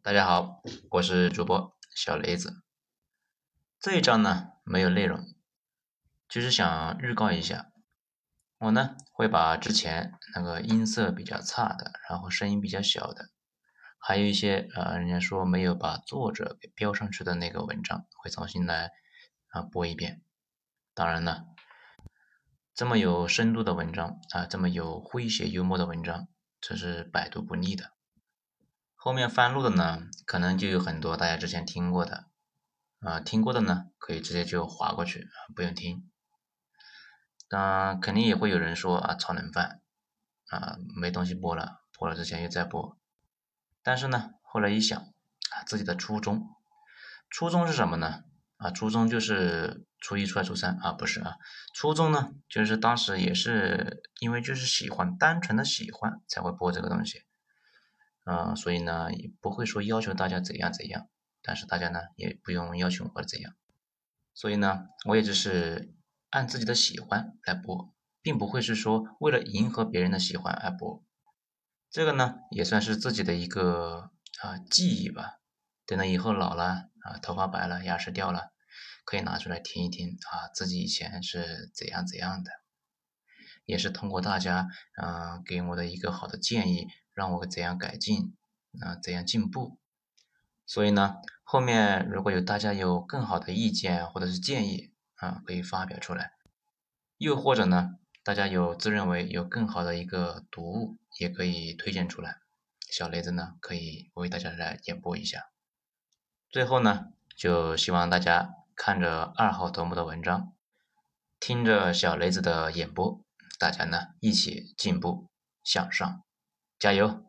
大家好，我是主播小雷子。这一章呢没有内容，就是想预告一下，我呢会把之前那个音色比较差的，然后声音比较小的，还有一些呃人家说没有把作者给标上去的那个文章，会重新来啊播一遍。当然了，这么有深度的文章啊，这么有诙谐幽默的文章，这是百读不腻的。后面翻录的呢，可能就有很多大家之前听过的，啊，听过的呢，可以直接就划过去，不用听。当肯定也会有人说啊，炒冷饭，啊，没东西播了，播了之前又再播。但是呢，后来一想，啊，自己的初衷，初衷是什么呢？啊，初衷就是初一、初二、初三啊，不是啊，初衷呢，就是当时也是因为就是喜欢，单纯的喜欢才会播这个东西。嗯，所以呢，也不会说要求大家怎样怎样，但是大家呢也不用要求或者怎样，所以呢，我也只是按自己的喜欢来播，并不会是说为了迎合别人的喜欢而播。这个呢，也算是自己的一个啊记忆吧。等到以后老了啊，头发白了，牙齿掉了，可以拿出来听一听啊，自己以前是怎样怎样的，也是通过大家嗯给我的一个好的建议。让我怎样改进啊？怎样进步？所以呢，后面如果有大家有更好的意见或者是建议啊，可以发表出来。又或者呢，大家有自认为有更好的一个读物，也可以推荐出来。小雷子呢，可以为大家来演播一下。最后呢，就希望大家看着二号头目的文章，听着小雷子的演播，大家呢一起进步向上。加油！